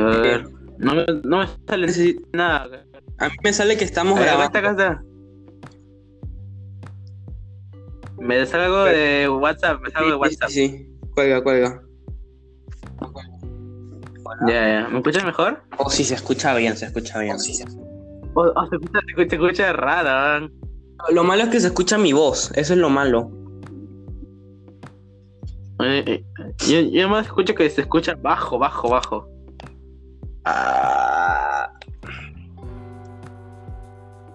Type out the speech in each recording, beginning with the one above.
A ver. No me, no me sale nada. A mí me sale que estamos ver, grabando. acá está, acá está. Me salgo de WhatsApp, me salgo de Sí, WhatsApp. sí, sí. Cuelga, cuelga. Ya, ya. ¿Me escuchas mejor? Oh, sí, se escucha bien, se escucha bien. Oh, se, escucha, se escucha- se escucha raro. ¿eh? Lo malo es que se escucha mi voz, eso es lo malo. Eh, eh, Yo, yo más escucho que se escucha bajo, bajo, bajo. Ah.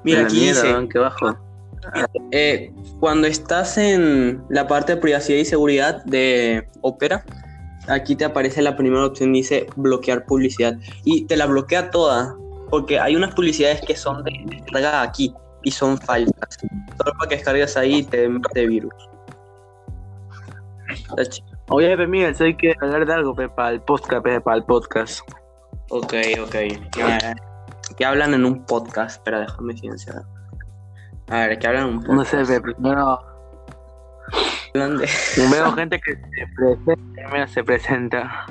Mira, aquí mierda, dice, bajo. eh, cuando estás en la parte de privacidad y seguridad de Opera, aquí te aparece la primera opción, dice bloquear publicidad. Y te la bloquea toda, porque hay unas publicidades que son de descarga aquí y son falsas. Solo para que descargues ahí y te mete virus. Está chido. Oye, Pepe Miguel, sé que hablar de algo, Pepe, para el podcast, Pepe, para el podcast. Ok, ok. Ah, ¿Qué hablan en un podcast? Espera, déjame silenciar. A ver, ¿qué hablan en un podcast? No sé, Pepe, primero Hablan de- veo gente que se presenta, primero se presenta.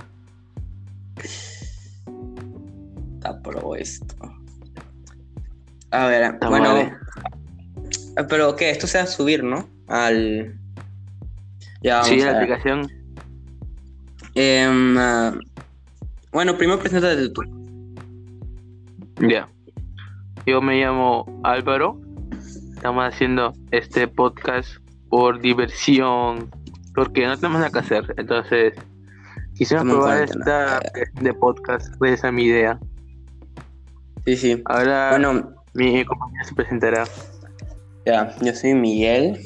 Está pro esto. A ver, Está bueno. vale. eh, Pero que esto se va a subir, ¿no? Al. Ya vamos Sí, a la ver. aplicación. Em, ah, bueno, primero preséntate tú. Ya. Yo me llamo Álvaro. Estamos haciendo este podcast por diversión. Porque no tenemos nada que hacer. Entonces, Estamos en probar esta de podcast. Pues esa es mi idea. Sí, sí. Ahora Bueno, mi compañera se presentará. ya, yo soy Miguel.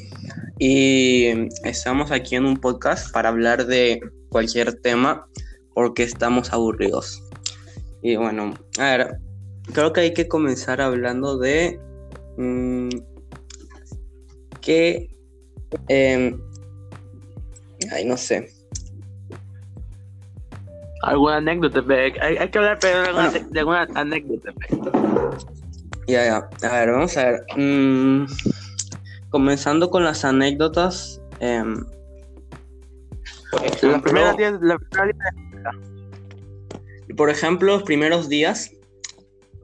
Y estamos aquí en un podcast para hablar de cualquier tema porque estamos aburridos. Y bueno, a ver, creo que hay que comenzar hablando de mm, que, em, ay, no sé. ¿Alguna anécdota? Hay, hay que hablar pero, de, alguna, Bueno. de alguna anécdota. Ya, ya. A ver, vamos a ver. Mm, comenzando con las anécdotas. em, La primera la primera Por ejemplo, los primeros días,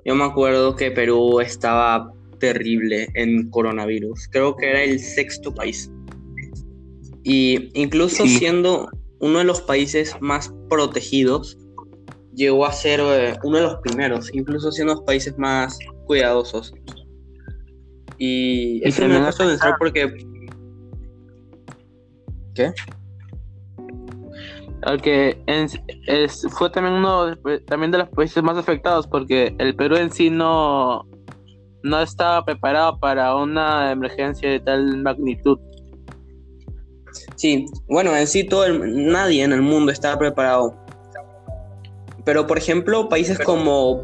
yo me acuerdo que Perú estaba terrible en coronavirus. Creo que era el sexto país. Y incluso Sí. siendo uno de los países más protegidos, llegó a ser eh, uno de los primeros, incluso siendo los países más cuidadosos. Y Y eso me ha puesto a pensar porque... ¿Qué? Es, fue también uno de, también de los países más afectados porque el Perú en sí no, no estaba preparado para una emergencia de tal magnitud. Sí, bueno, en sí todo el- nadie en el mundo estaba preparado. Pero por ejemplo, países como,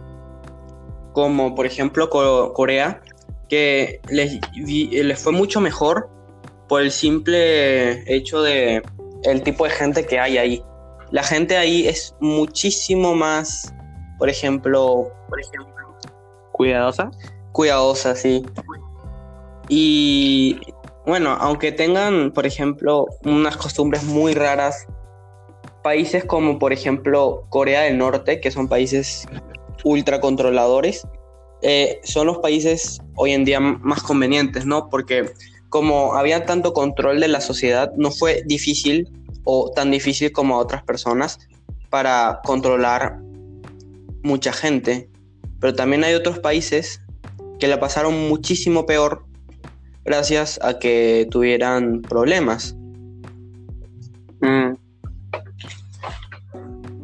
como por ejemplo Co- Corea, que les, les fue mucho mejor por el simple hecho de el tipo de gente que hay ahí. La gente ahí es muchísimo más, por ejemplo, por ejemplo, Cuidadosa. cuidadosa, sí. Y bueno, aunque tengan, por ejemplo, unas costumbres muy raras, países como, por ejemplo, Corea del Norte, que son países ultra controladores, eh, son los países hoy en día más convenientes, ¿no? Porque como había tanto control de la sociedad, no fue difícil o tan difícil como a otras personas para controlar mucha gente. Pero también hay otros países que la pasaron muchísimo peor gracias a que tuvieran problemas. Mm.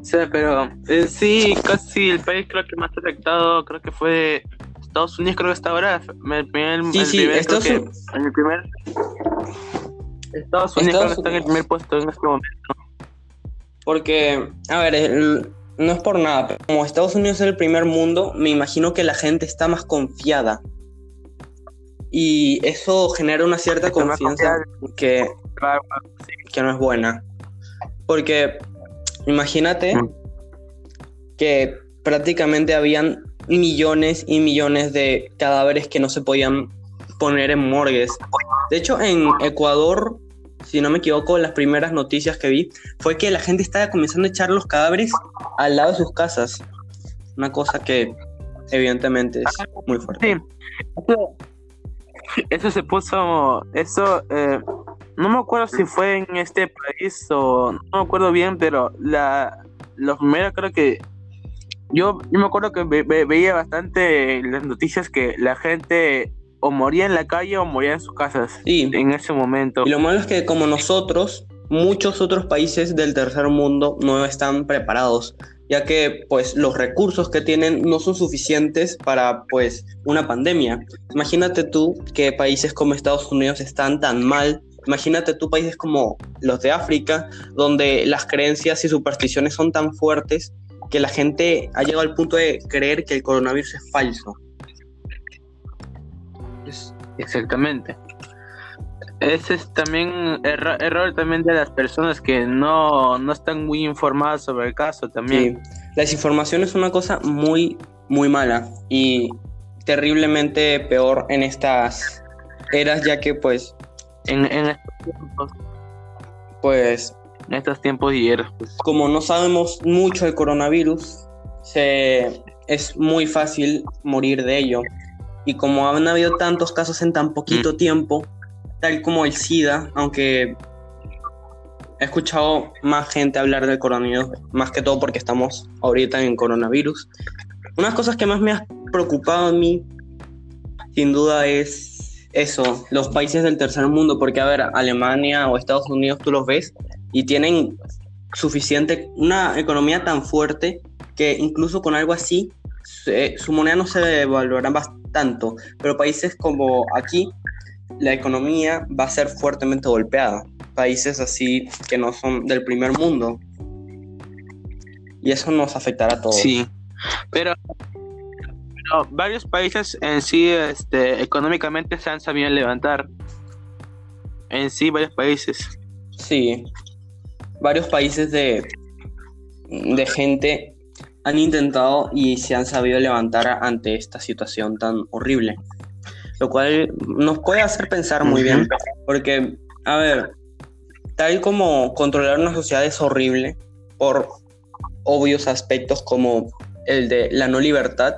Sí, pero eh, sí, casi el país creo que más afectado creo que fue Estados Unidos, creo que está ahora. El primer, Sí, el sí, primer, Estados que- Unidos- en el primer. Estados Unidos creo que está en el primer puesto en este momento. Porque, a ver, el- no es por nada, pero como Estados Unidos es el primer mundo, me imagino que la gente está más confiada. Y eso genera una cierta Está confianza que, Claro, que no es buena. Porque imagínate Mm. que prácticamente habían millones y millones de cadáveres que no se podían poner en morgues. De hecho, en Ecuador, si no me equivoco, las primeras noticias que vi fue que la gente estaba comenzando a echar los cadáveres al lado de sus casas. Una cosa que evidentemente es muy fuerte. Sí, eso, se puso, eso, eh, no me acuerdo si fue en este país o no me acuerdo bien, pero la, lo primero creo que yo, yo me acuerdo que veía bastante las noticias que la gente o moría en la calle o moría en sus casas sí. en ese momento. Y lo malo es que como nosotros, muchos otros países del tercer mundo no están preparados, ya que pues los recursos que tienen no son suficientes para pues una pandemia. Imagínate tú que países como Estados Unidos están tan mal Imagínate tú países como los de África, donde las creencias y supersticiones son tan fuertes que la gente ha llegado al punto de creer que el coronavirus es falso. Exactamente. Ese es también error también de las personas que no, no, están muy informadas sobre el caso también. Sí. La desinformación es una cosa muy, muy mala y terriblemente peor en estas eras, ya que pues en, en estos tiempos. Pues. En estos tiempos y eras. Pues. Como no sabemos mucho del coronavirus, se, es muy fácil morir de ello. Y como han habido tantos casos en tan poquito mm. tiempo, tal como el SIDA, aunque he escuchado más gente hablar del coronavirus, más que todo porque estamos ahorita en coronavirus. Unas cosas que más me ha preocupado a mí, sin duda, es eso, los países del tercer mundo, porque a ver, Alemania o Estados Unidos tú los ves y tienen suficiente, una economía tan fuerte que incluso con algo así, su moneda no se devaluará bastante, tanto, pero países como aquí, la economía va a ser fuertemente golpeada, países así que no son del primer mundo. Y eso nos afectará a todos. Sí, pero varios países en sí este, económicamente se han sabido levantar. En sí, varios países. Sí, varios países de, de gente han intentado y se han sabido levantar ante esta situación tan horrible. Lo cual nos puede hacer pensar muy bien, porque, a ver, tal como controlar una sociedad es horrible por obvios aspectos como el de la no libertad,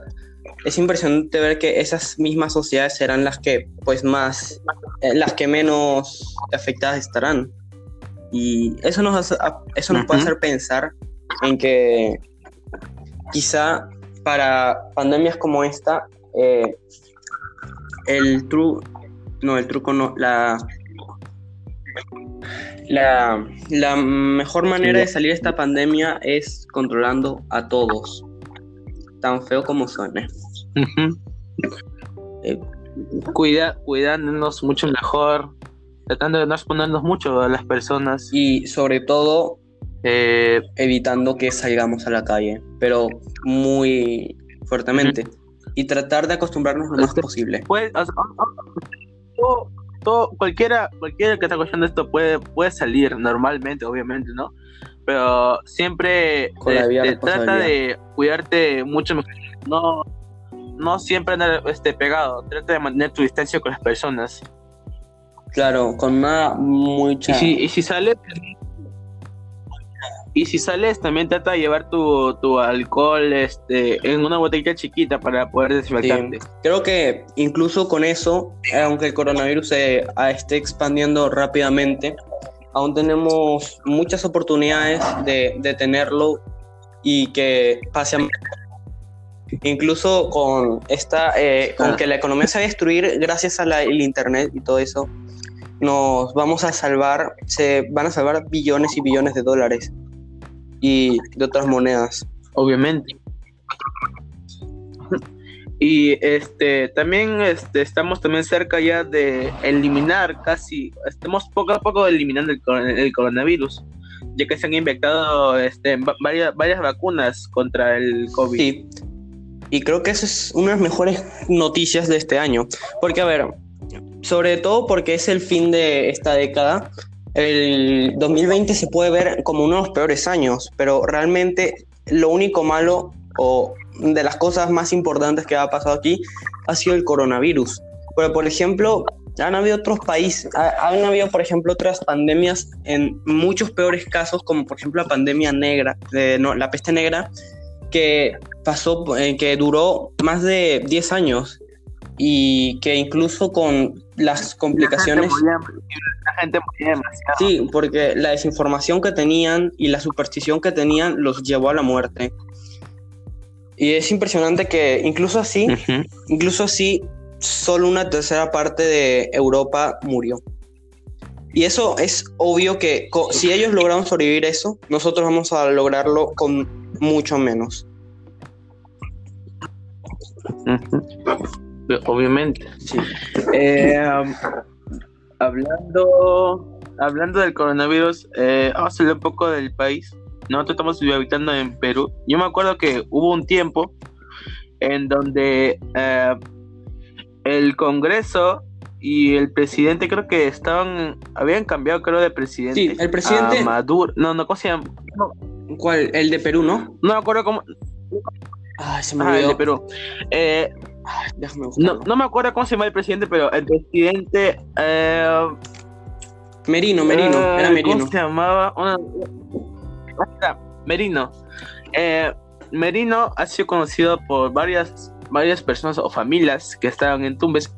es impresionante ver que esas mismas sociedades serán las que, pues, más, eh, las que menos afectadas estarán. Y eso nos, eso nos puede hacer pensar en que quizá para pandemias como esta, eh, el truco, no, el truco no, la, la, la mejor manera de salir de esta pandemia es controlando a todos, tan feo como suene. Eh, cuida, cuidándonos mucho mejor, tratando de no exponernos mucho a las personas. Y sobre todo, eh, evitando que salgamos a la calle, pero muy fuertemente. Y tratar de acostumbrarnos lo más posible. Pues, todo, cualquiera, cualquiera que está escuchando esto puede, puede salir normalmente, obviamente, ¿no? Pero siempre este, trata de cuidarte mucho mejor. No, no siempre andar este, pegado, trata de mantener tu distancia con las personas. Claro, con una mucha... Y si, y si sales... Y si sales, también trata de llevar tu, tu alcohol este, en una botella chiquita para poder desinfectarte. Creo que incluso con eso, aunque el coronavirus se esté expandiendo rápidamente, aún tenemos muchas oportunidades de, de tenerlo y que pase a incluso con esta, eh, con que la economía se va a destruir gracias al internet y todo eso, nos vamos a salvar, se van a salvar billones y billones de dólares y de otras monedas. Obviamente. Y este también este, estamos también cerca ya de eliminar casi, estamos poco a poco eliminando el, coronavirus, ya que se han inventado este, varias, varias vacunas contra el COVID. Sí, y creo que esa es una de las mejores noticias de este año. Porque, a ver, sobre todo porque es el fin de esta década, el 2020 se puede ver como uno de los peores años, pero realmente lo único malo o de las cosas más importantes que ha pasado aquí ha sido el coronavirus. Pero, por ejemplo, han habido otros países, han habido, por ejemplo, otras pandemias en muchos peores casos, como por ejemplo la pandemia negra, la peste negra, que pasó, eh, que duró más de 10 años y que incluso con las complicaciones... La gente moría, demasiado. Sí, porque la desinformación que tenían y la superstición que tenían los llevó a la muerte. Y es impresionante que incluso así, incluso así, solo una tercera parte de Europa murió. Y eso es obvio que si ellos lograron sobrevivir eso, nosotros vamos a lograrlo con mucho menos. Obviamente. Sí. Eh, hablando, hablando del coronavirus, eh, vamos a hablar un poco del país. Nosotros estamos habitando en Perú. Yo me acuerdo que hubo un tiempo en donde eh, el Congreso y el presidente creo que estaban habían cambiado creo de presidente. Sí, el presidente Maduro. No, no, ¿cómo se llama? ¿Cuál? El de Perú, ¿no? No me acuerdo cómo. Ah, se me olvidó. Ah, el de Perú. Eh, no, no, me acuerdo cómo se llama el presidente, pero el presidente. Eh, Merino, Merino, eh, era Merino. ¿Cómo se llamaba? Merino. Eh, Merino ha sido conocido por varias, varias personas o familias que estaban en Tumbes,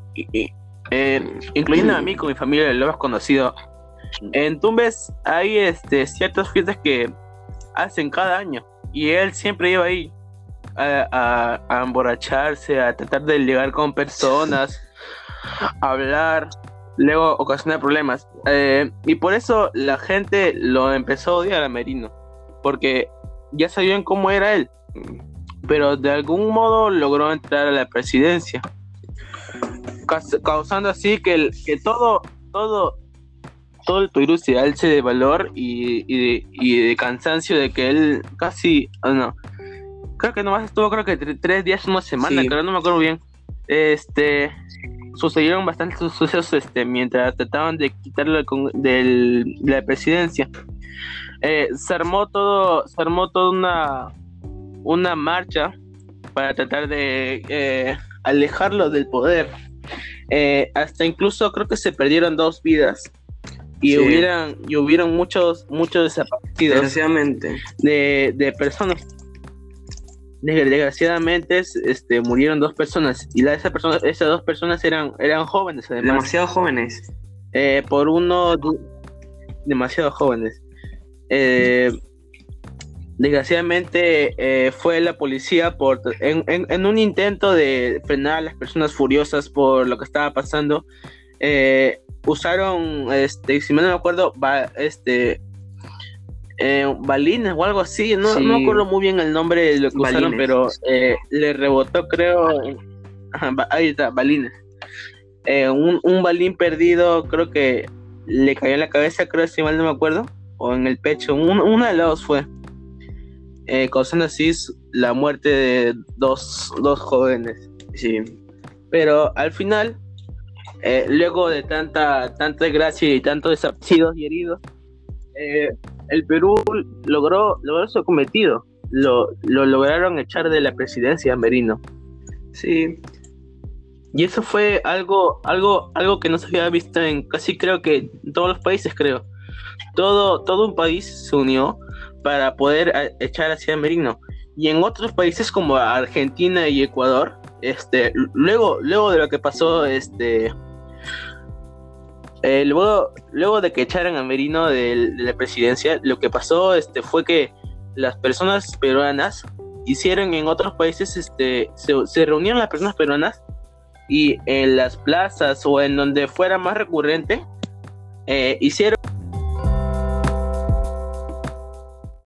incluyendo a mí con mi familia, lo hemos conocido. En Tumbes hay este, ciertas fiestas que hacen cada año y él siempre iba ahí a, emborracharse, a tratar de ligar con personas, hablar, luego ocasionar problemas. Eh, y por eso la gente lo empezó a odiar a Merino, porque ya sabían cómo era él, pero de algún modo logró entrar a la presidencia, causando así que, el, que todo, todo, todo el Perú se alce de valor y, y, de, cansancio de que él casi, ah, no, creo que nomás estuvo creo que tres días, una semana, creo, no me acuerdo bien. Este sucedieron bastantes sucesos este, mientras trataban de quitarlo de la presidencia. Eh, se armó todo, se armó toda una, una marcha para tratar de eh, alejarlo del poder. Eh, hasta incluso creo que se perdieron dos vidas y hubieran y hubieron muchos muchos desaparecidos de, de personas desgraciadamente este, murieron dos personas y la, esa persona, esas dos personas eran, eran jóvenes Demasiado jóvenes. Eh, por uno, demasiado jóvenes. Eh, desgraciadamente eh, fue la policía por en, un intento de frenar a las personas furiosas por lo que estaba pasando. usaron, este, si me no me acuerdo, este, eh, balines o algo así, no, no me acuerdo muy bien el nombre de lo que usaron, pero eh, le rebotó, creo. ahí está, balines. Eh, un, un, balín perdido, creo que le cayó en la cabeza, creo, si mal no me acuerdo, o en el pecho, un, uno de los dos fue, eh, causando así la muerte de dos, dos jóvenes. Sí. Pero al final, luego de tanta, tanta desgracia y tantos desaparecidos y heridos, eh, el Perú logró, logró su cometido. Lo, lo lograron echar de la presidencia Merino. Sí. Y eso fue algo, algo, algo que no se había visto en casi creo que en todos los países, creo. Todo, todo un país se unió para poder echar hacia Merino. Y en otros países como Argentina y Ecuador, este, luego, luego de lo que pasó, este, eh, luego, luego de que echaran a Merino de, la presidencia, lo que pasó este, fue que las personas peruanas hicieron en otros países, este, se, reunieron las personas peruanas y en las plazas o en donde fuera más recurrente, eh, hicieron